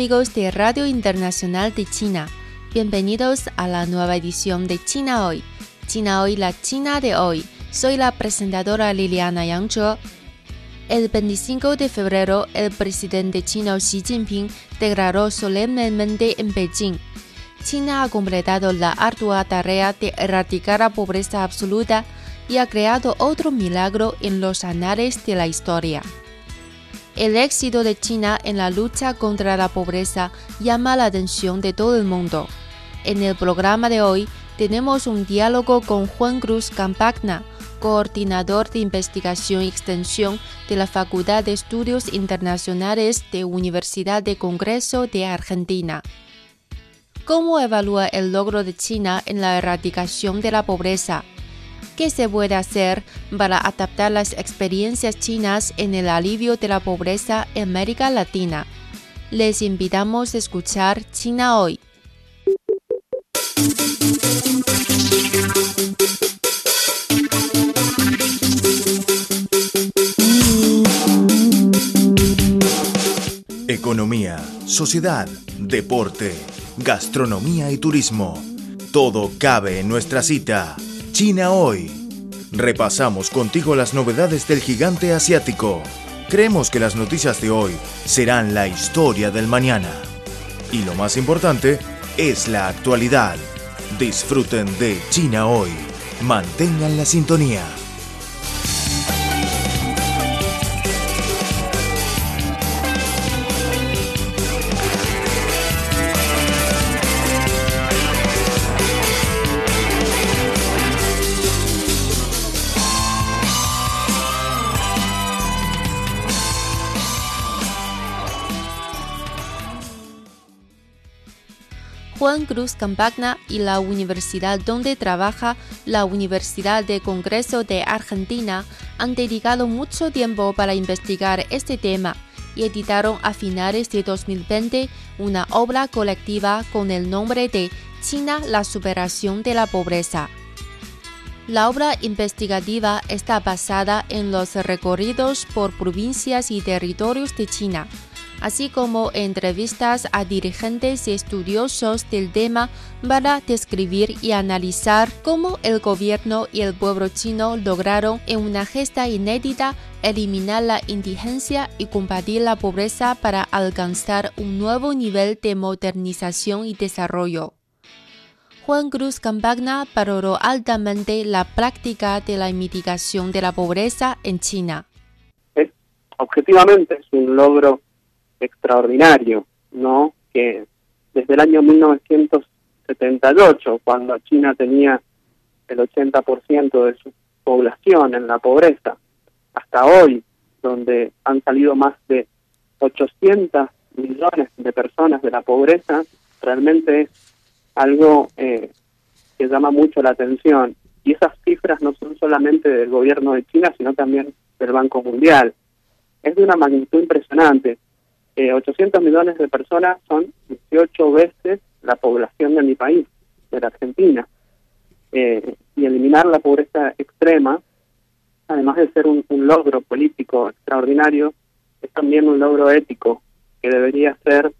Amigos de Radio Internacional de China, bienvenidos a la nueva edición de China Hoy. China Hoy, la China de hoy. Soy la presentadora Liliana Yangzhe. El 25 de febrero, el presidente chino Xi Jinping declaró solemnemente en Beijing. China ha completado la ardua tarea de erradicar la pobreza absoluta y ha creado otro milagro en los anales de la historia. El éxito de China en la lucha contra la pobreza llama la atención de todo el mundo. En el programa de hoy tenemos un diálogo con Juan Cruz Campagna, coordinador de investigación y extensión de la Facultad de Estudios Internacionales de Universidad de Congreso de Argentina. ¿Cómo evalúa el logro de China en la erradicación de la pobreza? ¿Qué se puede hacer para adaptar las experiencias chinas en el alivio de la pobreza en América Latina? Les invitamos a escuchar China hoy. Economía, sociedad, deporte, gastronomía y turismo. Todo cabe en nuestra cita. China hoy. Repasamos contigo las novedades del gigante asiático. Creemos que las noticias de hoy serán la historia del mañana. Y lo más importante es la actualidad. Disfruten de China hoy. Mantengan la sintonía. Juan Cruz Campagna y la universidad donde trabaja la Universidad de Congreso de Argentina han dedicado mucho tiempo para investigar este tema y editaron a finales de 2020 una obra colectiva con el nombre de China, la superación de la pobreza. La obra investigativa está basada en los recorridos por provincias y territorios de China así como entrevistas a dirigentes y estudiosos del tema para describir y analizar cómo el gobierno y el pueblo chino lograron en una gesta inédita eliminar la indigencia y combatir la pobreza para alcanzar un nuevo nivel de modernización y desarrollo. Juan Cruz Campagna valoró altamente la práctica de la mitigación de la pobreza en China. objetivamente es un logro extraordinario, ¿no? Que desde el año 1978, cuando China tenía el 80% de su población en la pobreza, hasta hoy, donde han salido más de 800 millones de personas de la pobreza, realmente es algo eh, que llama mucho la atención. Y esas cifras no son solamente del gobierno de China, sino también del Banco Mundial. Es de una magnitud impresionante. 800 eh, millones de personas son 18 veces la población de mi país, de la Argentina. Eh, y eliminar la pobreza extrema, además de ser un, logro político extraordinario, es también un logro ético que debería ser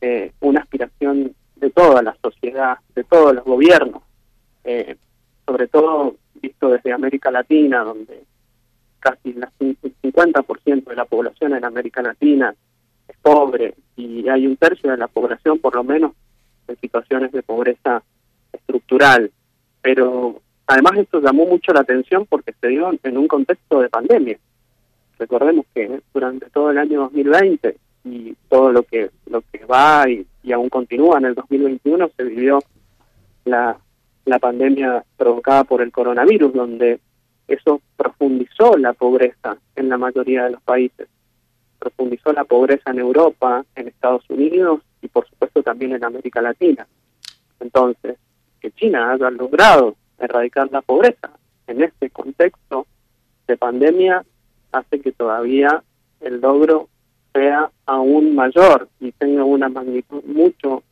eh, una aspiración de toda la sociedad, de todos los gobiernos, sobre todo visto desde América Latina, donde casi el 50% de la población en América Latina pobre y hay un tercio de la población, por lo menos, en situaciones de pobreza estructural. Pero además esto llamó mucho la atención porque se dio en un contexto de pandemia. Recordemos que durante todo el año 2020 y todo lo que lo que va y, aún continúa en el 2021 se vivió la, la pandemia provocada por el coronavirus, donde eso profundizó la pobreza en la mayoría de los países. Profundizó la pobreza en Europa, en Estados Unidos y por supuesto también en América Latina. Entonces, que China haya logrado erradicar la pobreza en este contexto de pandemia hace que todavía el logro sea aún mayor y tenga una magnitud mucho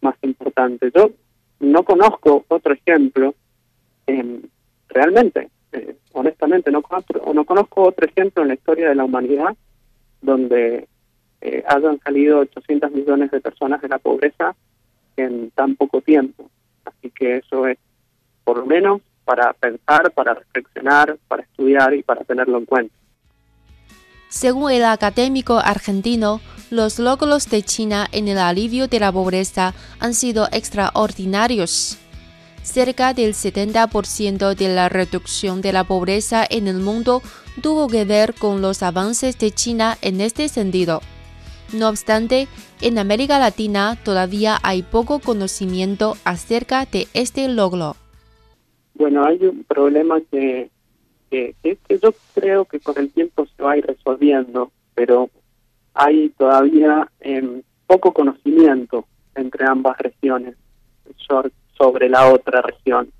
más importante. Yo no conozco otro ejemplo, eh, realmente, honestamente, no conozco, no conozco otro ejemplo en la historia de la humanidad donde eh, hayan salido 800 millones de personas de la pobreza en tan poco tiempo. Así que eso es, por lo menos, para pensar, para reflexionar, para estudiar y para tenerlo en cuenta. Según el académico argentino, los logros de China en el alivio de la pobreza han sido extraordinarios. Cerca del 70% de la reducción de la pobreza en el mundo tuvo que ver con los avances de China en este sentido. No obstante, en América Latina todavía hay poco conocimiento acerca de este logro. Bueno, hay un problema que que, yo creo que con el tiempo se va a ir resolviendo, pero hay todavía em, poco conocimiento entre ambas regiones sobre la otra región.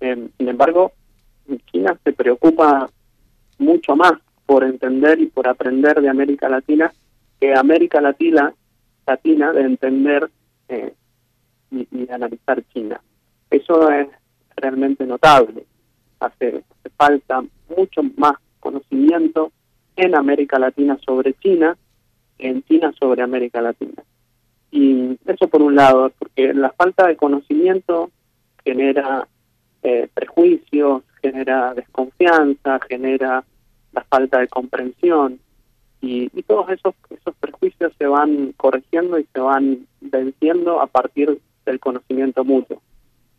Em, sin embargo, China se preocupa mucho más por entender y por aprender de América Latina que América Latina, Latina de entender eh, y, y analizar China. Eso es realmente notable hace, falta mucho más conocimiento en América Latina sobre China en China sobre América Latina. Y eso por un lado, porque la falta de conocimiento genera eh, prejuicios, genera desconfianza, genera la falta de comprensión y, y, todos esos, esos prejuicios se van corrigiendo y se van venciendo a partir del conocimiento mutuo,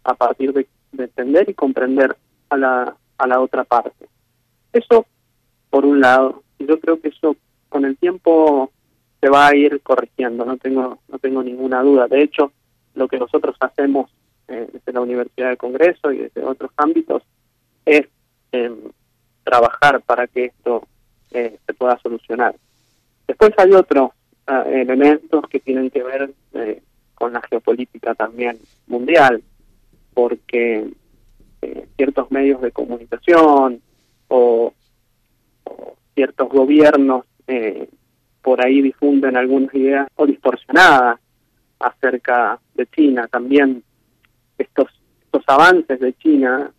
a partir de entender y comprender a la, a la otra parte. Eso, por un lado, yo creo que eso con el tiempo se va a ir corrigiendo, no tengo, no tengo ninguna duda. De hecho, lo que nosotros hacemos eh, desde la Universidad del Congreso y desde otros ámbitos es em, trabajar para que esto eh, se pueda solucionar. Después hay otros ah, elementos que tienen que ver eh, con la geopolítica también mundial, porque eh, ciertos medios de comunicación o, ciertos gobiernos eh, por ahí difunden algunas ideas o distorsionadas acerca de China. También estos, estos avances de China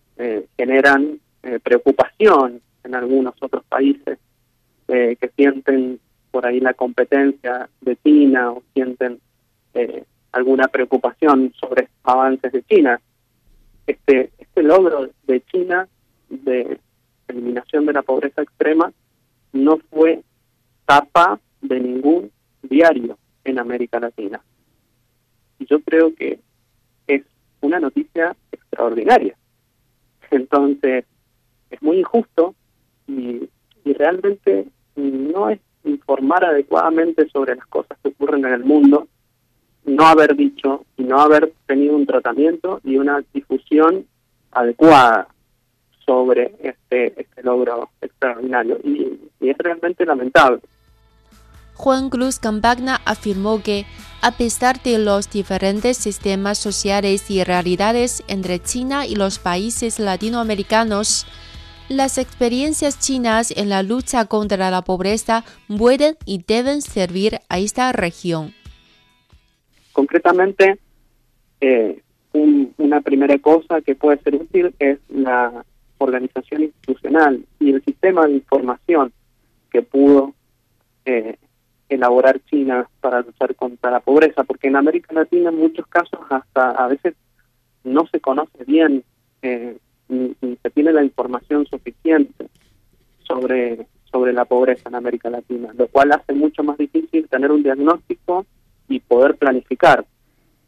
eh, preocupación en algunos otros países que sienten por ahí la competencia de China o sienten alguna preocupación sobre avances de China este, este logro de China de eliminación de la pobreza extrema no fue tapa de ningún diario en América Latina. Y yo creo que es una noticia extraordinaria. Entonces, es muy injusto y, realmente no es informar adecuadamente sobre las cosas que ocurren en el mundo no haber dicho y no haber tenido un tratamiento y una difusión adecuada sobre este, este logro extraordinario y, es realmente lamentable. Juan Cruz Campagna afirmó que, a pesar de los diferentes sistemas sociales y realidades entre China y los países latinoamericanos, las experiencias chinas en la lucha contra la pobreza pueden y deben servir a esta región. Concretamente, eh, una primera cosa que puede ser útil es la organización institucional y el sistema de información que pudo eh, elaborar China para luchar contra la pobreza, porque en América Latina en muchos casos hasta a veces no se conoce bien eh, ni, se tiene la información suficiente sobre sobre la pobreza en América Latina, lo cual hace mucho más difícil tener un diagnóstico y poder planificar.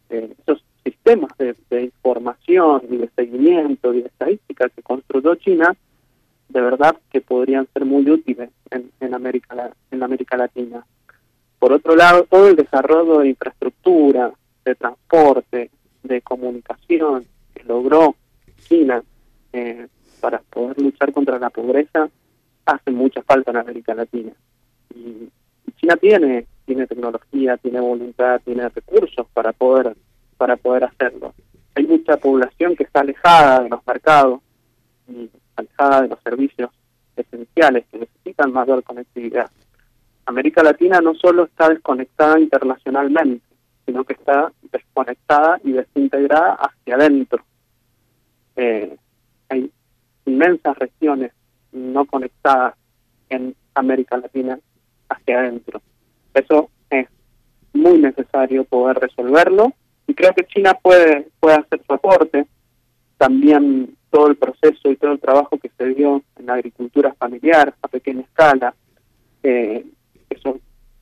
Eh, esos sistemas de, información y de seguimiento y de estadística que construyó China, de verdad que podrían ser muy útiles en, en, América, en América Latina. Por otro lado, todo el desarrollo de infraestructura, de transporte, de comunicación logró China eh, para poder luchar contra la pobreza hace mucha falta en América Latina. Y China tiene tiene tecnología, tiene voluntad, tiene recursos para poder para poder hacerlo. Hay mucha población que está alejada de los mercados y alejada de los servicios esenciales que necesitan mayor conectividad. América Latina no solo está desconectada internacionalmente, sino que está desconectada y desintegrada hacia adentro. Eh, hay inmensas regiones no conectadas en América Latina hacia adentro. Eso es muy necesario poder resolverlo y creo que China puede, puede hacer su aporte. También todo el proceso y todo el trabajo que se dio en la agricultura familiar a pequeña escala, eh, eso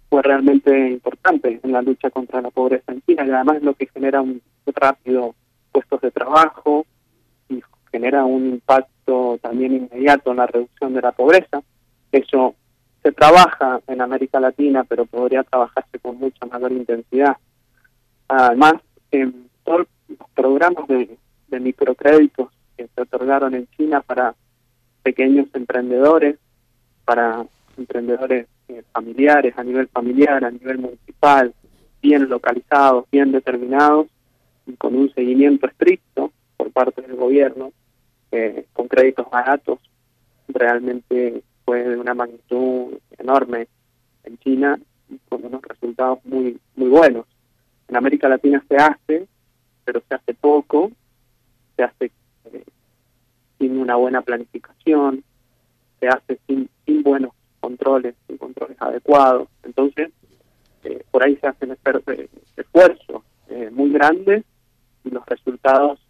fue realmente importante en la lucha contra la pobreza en China y además es lo que genera un rápido puestos de trabajo y genera un impacto también inmediato en la reducción de la pobreza. Eso se trabaja en América Latina, pero podría trabajarse con mucha mayor intensidad. Además, en todos los programas de, microcréditos que se otorgaron en China para pequeños emprendedores, para emprendedores eh, familiares, a nivel familiar, a nivel municipal, bien localizados, bien determinados, y con un seguimiento estricto por parte del gobierno, eh, con créditos baratos, realmente fue de una magnitud enorme en China con unos resultados muy muy buenos. En América Latina se hace, pero se hace poco, se hace eh, sin una buena planificación, se hace sin, sin buenos controles, sin controles adecuados. Entonces, eh, por ahí se hacen eh, esfuerzos muy grandes y los resultados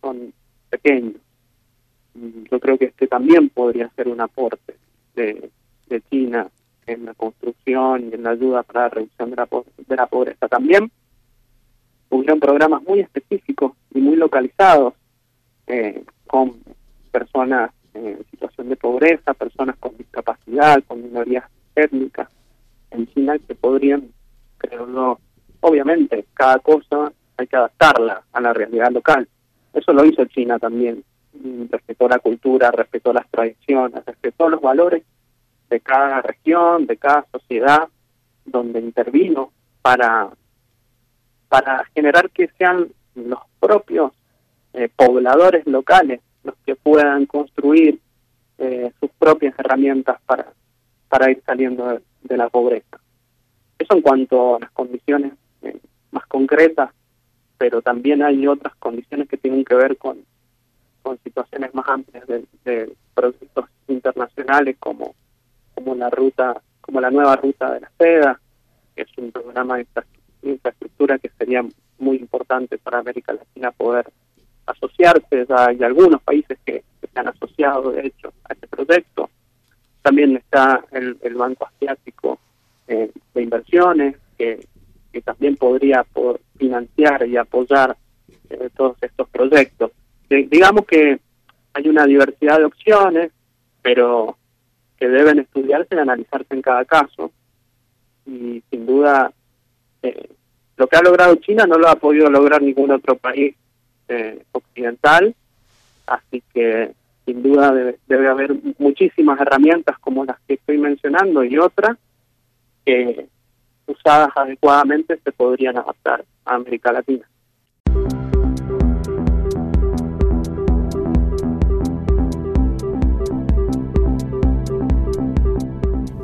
son pequeños. Yo creo que este también podría ser un aporte de, China en la construcción y en la ayuda para la reducción de la, de la pobreza. También hubieron programas muy específicos y muy localizados eh, con personas en situación de pobreza, personas con discapacidad, con minorías étnicas en China que podrían, creo yo, obviamente cada cosa hay que adaptarla a la realidad local. Eso lo hizo China también respetó la cultura, respetó las tradiciones, respetó los valores de cada región, de cada sociedad donde intervino para, para generar que sean los propios eh, pobladores locales los que puedan construir eh, sus propias herramientas para, para ir saliendo de, la pobreza. Eso en cuanto a las condiciones eh, más concretas, pero también hay otras condiciones que tienen que ver con con situaciones más amplias de, proyectos internacionales como como la ruta como la nueva ruta de la seda que es un programa de infraestructura que sería muy importante para América Latina poder asociarse. Ya hay algunos países que, se han asociado de hecho a este proyecto. También está el, Banco Asiático eh, de Inversiones que, que también podría financiar y apoyar eh, todos estos proyectos digamos que hay una diversidad de opciones, pero que deben estudiarse y analizarse en cada caso. Y sin duda, eh, lo que ha logrado China no lo ha podido lograr ningún otro país eh, occidental, así que sin duda debe, debe, haber muchísimas herramientas como las que estoy mencionando y otras que usadas adecuadamente se podrían adaptar a América Latina.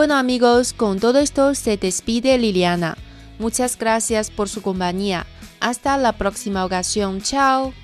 Bueno amigos, con todo esto se despide Liliana. Muchas gracias por su compañía. Hasta la próxima ocasión. Chao.